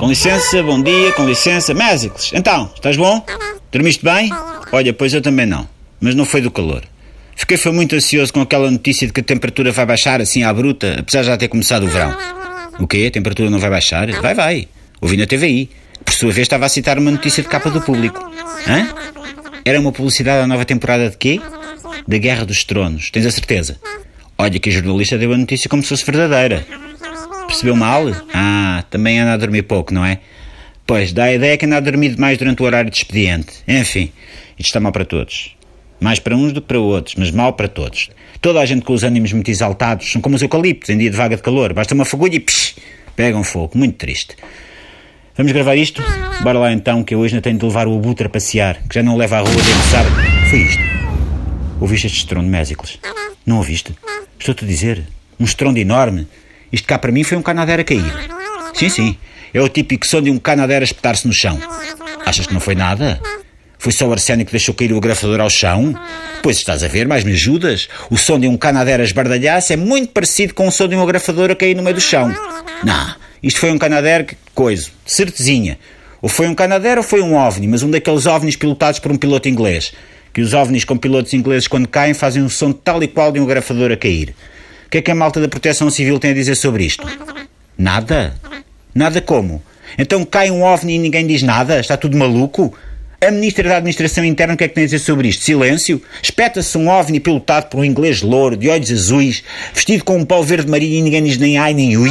Com licença, bom dia, com licença. Mésicles, então, estás bom? Dormiste bem? Olha, pois eu também não. Mas não foi do calor. Fiquei foi muito ansioso com aquela notícia de que a temperatura vai baixar assim à bruta, apesar de já ter começado o verão. O quê? A temperatura não vai baixar? Vai, vai. Ouvi na TVI. Por sua vez estava a citar uma notícia de capa do público. Hã? Era uma publicidade da nova temporada de quê? Da Guerra dos Tronos. Tens a certeza? Olha que a jornalista deu a notícia como se fosse verdadeira. Percebeu mal? Ah, também anda a dormir pouco, não é? Pois, dá a ideia que anda a dormir demais durante o horário de expediente. Enfim, isto está mal para todos. Mais para uns do que para outros, mas mal para todos. Toda a gente com os ânimos muito exaltados são como os eucaliptos em dia de vaga de calor. Basta uma fagulha e psh, pegam fogo. Muito triste. Vamos gravar isto? Bora lá então, que eu hoje ainda tenho de levar o abutre a passear, que já não leva à rua desde sábado. Foi isto. Ouviste este estrondo, Mésicles? Não ouviste? Estou-te a dizer. Um estrondo enorme. Isto cá para mim foi um canadeiro a cair. Sim, sim. É o típico som de um canadeiro a espetar-se no chão. Achas que não foi nada? Foi só o Arsénio que deixou cair o agrafador ao chão? Pois estás a ver, mais me ajudas? O som de um canadeiro a esbardalhar-se é muito parecido com o som de um agrafador a cair no meio do chão. Não, isto foi um canadeiro que coisa, certezinha. Ou foi um canadeiro ou foi um ovni, mas um daqueles ovnis pilotados por um piloto inglês. Que os ovnis com pilotos ingleses, quando caem, fazem um som tal e qual de um agrafador a cair. O que é que a malta da Proteção Civil tem a dizer sobre isto? Nada. Nada como? Então cai um ovni e ninguém diz nada? Está tudo maluco? A Ministra da Administração Interna o que é que tem a dizer sobre isto? Silêncio? Espeta-se um ovni pilotado por um inglês louro, de olhos azuis, vestido com um pau verde marinho e ninguém diz nem ai nem ui?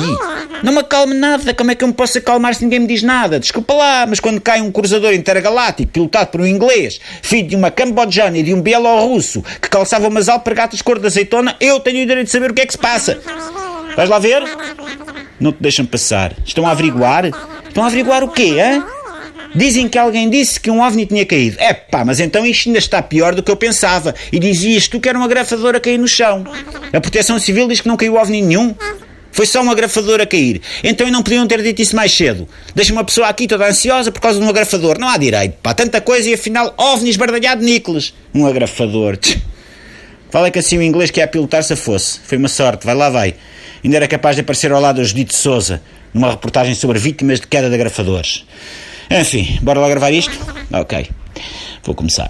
Não me acalme nada, como é que eu me posso acalmar se ninguém me diz nada? Desculpa lá, mas quando cai um cruzador intergaláctico pilotado por um inglês, filho de uma cambodjana e de um bielorrusso que calçava umas alpergatas cor de azeitona, eu tenho o direito de saber o que é que se passa. Vais lá ver? Não te deixam passar. Estão a averiguar? Estão a averiguar o quê, hã? Dizem que alguém disse que um ovni tinha caído. É pá, mas então isto ainda está pior do que eu pensava. E dizias tu que era uma grafadora a cair no chão. A Proteção Civil diz que não caiu ovni nenhum. Foi só uma grafadora a cair. Então não podiam ter dito isso mais cedo. Deixa uma pessoa aqui toda ansiosa por causa de um agrafador. Não há direito, pá. Tanta coisa e afinal ovnis bardalhado de níqueles. Um agrafador. Fala que assim o inglês que ia pilotar-se fosse. Foi uma sorte, vai lá, vai. Ainda era capaz de aparecer ao lado do Judite Souza, numa reportagem sobre vítimas de queda de agrafadores. Enfim, bora lá gravar isto? Ok, vou começar.